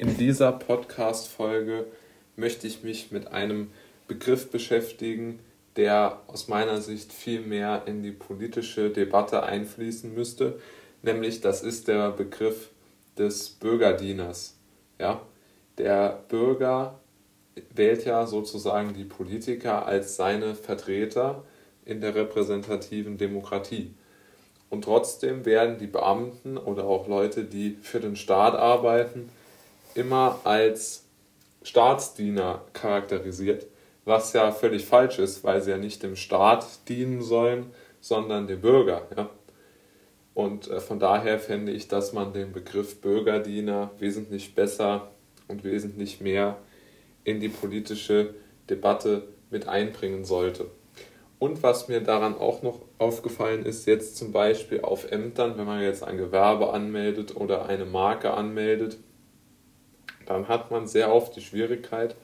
In dieser Podcast-Folge möchte ich mich mit einem Begriff beschäftigen, der aus meiner Sicht viel mehr in die politische Debatte einfließen müsste, nämlich das ist der Begriff des Bürgerdieners. Ja? Der Bürger wählt ja sozusagen die Politiker als seine Vertreter in der repräsentativen Demokratie. Und trotzdem werden die Beamten oder auch Leute, die für den Staat arbeiten, immer als Staatsdiener charakterisiert, was ja völlig falsch ist, weil sie ja nicht dem Staat dienen sollen, sondern dem Bürger. Ja? Und äh, von daher fände ich, dass man den Begriff Bürgerdiener wesentlich besser und wesentlich mehr in die politische Debatte mit einbringen sollte. Und was mir daran auch noch aufgefallen ist, jetzt zum Beispiel auf Ämtern, wenn man jetzt ein Gewerbe anmeldet oder eine Marke anmeldet, dann hat man sehr oft die Schwierigkeit,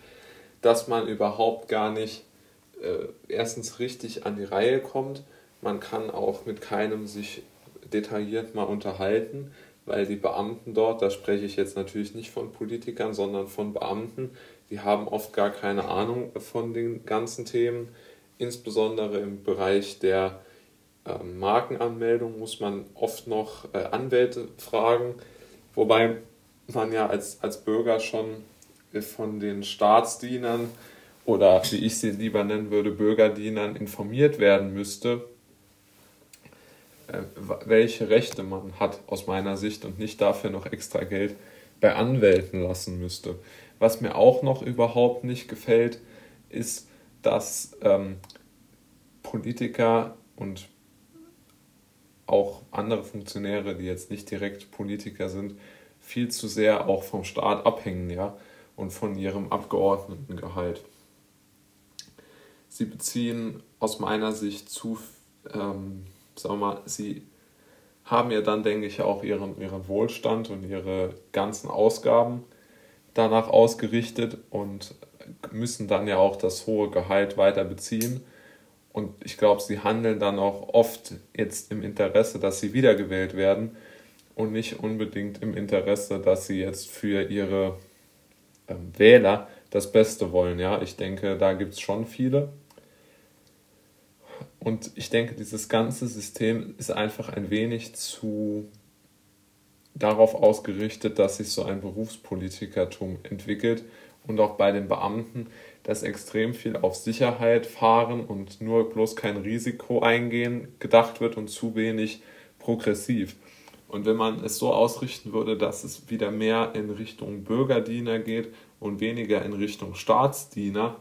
dass man überhaupt gar nicht äh, erstens richtig an die Reihe kommt. Man kann auch mit keinem sich detailliert mal unterhalten, weil die Beamten dort, da spreche ich jetzt natürlich nicht von Politikern, sondern von Beamten, die haben oft gar keine Ahnung von den ganzen Themen Insbesondere im Bereich der äh, Markenanmeldung muss man oft noch äh, Anwälte fragen, wobei man ja als, als Bürger schon von den Staatsdienern oder wie ich sie lieber nennen würde, Bürgerdienern informiert werden müsste, äh, welche Rechte man hat aus meiner Sicht und nicht dafür noch extra Geld bei Anwälten lassen müsste. Was mir auch noch überhaupt nicht gefällt, ist, dass ähm, Politiker und auch andere Funktionäre, die jetzt nicht direkt Politiker sind, viel zu sehr auch vom Staat abhängen, ja, und von ihrem Abgeordnetengehalt. Sie beziehen aus meiner Sicht zu, ähm, sagen wir mal, sie haben ja dann, denke ich, auch ihren, ihren Wohlstand und ihre ganzen Ausgaben danach ausgerichtet und müssen dann ja auch das hohe Gehalt weiter beziehen. Und ich glaube, sie handeln dann auch oft jetzt im Interesse, dass sie wiedergewählt werden und nicht unbedingt im Interesse, dass sie jetzt für ihre ähm, Wähler das Beste wollen. Ja, ich denke, da gibt es schon viele. Und ich denke, dieses ganze System ist einfach ein wenig zu darauf ausgerichtet, dass sich so ein Berufspolitikertum entwickelt und auch bei den Beamten, dass extrem viel auf Sicherheit fahren und nur bloß kein Risiko eingehen gedacht wird und zu wenig progressiv. Und wenn man es so ausrichten würde, dass es wieder mehr in Richtung Bürgerdiener geht und weniger in Richtung Staatsdiener,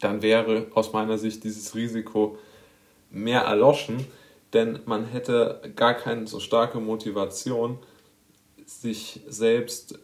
dann wäre aus meiner Sicht dieses Risiko mehr erloschen, denn man hätte gar keine so starke Motivation, sich selbst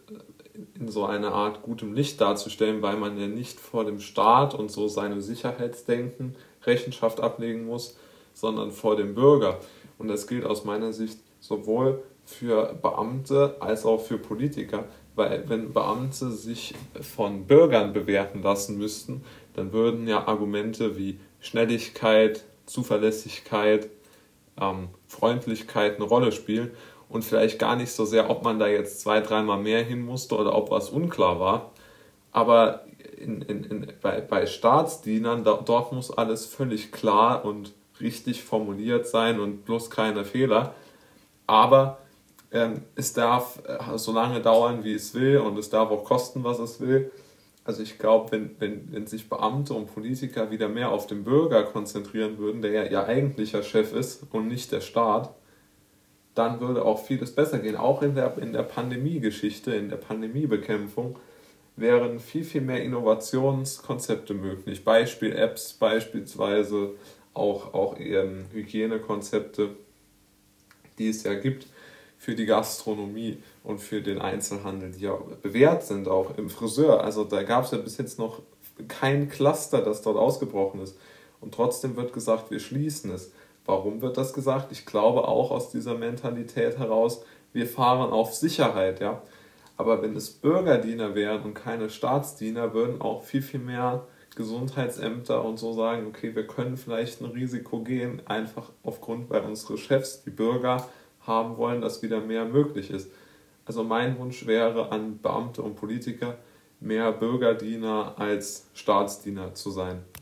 in so einer Art gutem Licht darzustellen, weil man ja nicht vor dem Staat und so seinem Sicherheitsdenken Rechenschaft ablegen muss, sondern vor dem Bürger. Und das gilt aus meiner Sicht sowohl für Beamte als auch für Politiker, weil wenn Beamte sich von Bürgern bewerten lassen müssten, dann würden ja Argumente wie Schnelligkeit, Zuverlässigkeit, ähm, Freundlichkeit eine Rolle spielen und vielleicht gar nicht so sehr, ob man da jetzt zwei, dreimal mehr hin musste oder ob was unklar war. Aber in, in, in, bei, bei Staatsdienern, da, dort muss alles völlig klar und richtig formuliert sein und bloß keine Fehler. Aber ähm, es darf äh, so lange dauern, wie es will und es darf auch kosten, was es will. Also ich glaube, wenn, wenn, wenn sich Beamte und Politiker wieder mehr auf den Bürger konzentrieren würden, der ja ihr eigentlicher Chef ist und nicht der Staat, dann würde auch vieles besser gehen. Auch in der, in der Pandemie-Geschichte, in der Pandemiebekämpfung wären viel, viel mehr Innovationskonzepte möglich. Beispiel-Apps, beispielsweise auch, auch ähm, Hygienekonzepte, die es ja gibt für die Gastronomie und für den Einzelhandel, die ja bewährt sind, auch im Friseur. Also da gab es ja bis jetzt noch kein Cluster, das dort ausgebrochen ist. Und trotzdem wird gesagt, wir schließen es. Warum wird das gesagt? Ich glaube auch aus dieser Mentalität heraus, wir fahren auf Sicherheit, ja. Aber wenn es Bürgerdiener wären und keine Staatsdiener, würden auch viel, viel mehr Gesundheitsämter und so sagen, okay, wir können vielleicht ein Risiko gehen, einfach aufgrund, weil unsere Chefs, die Bürger, haben wollen, dass wieder mehr möglich ist. Also mein Wunsch wäre an Beamte und Politiker, mehr Bürgerdiener als Staatsdiener zu sein.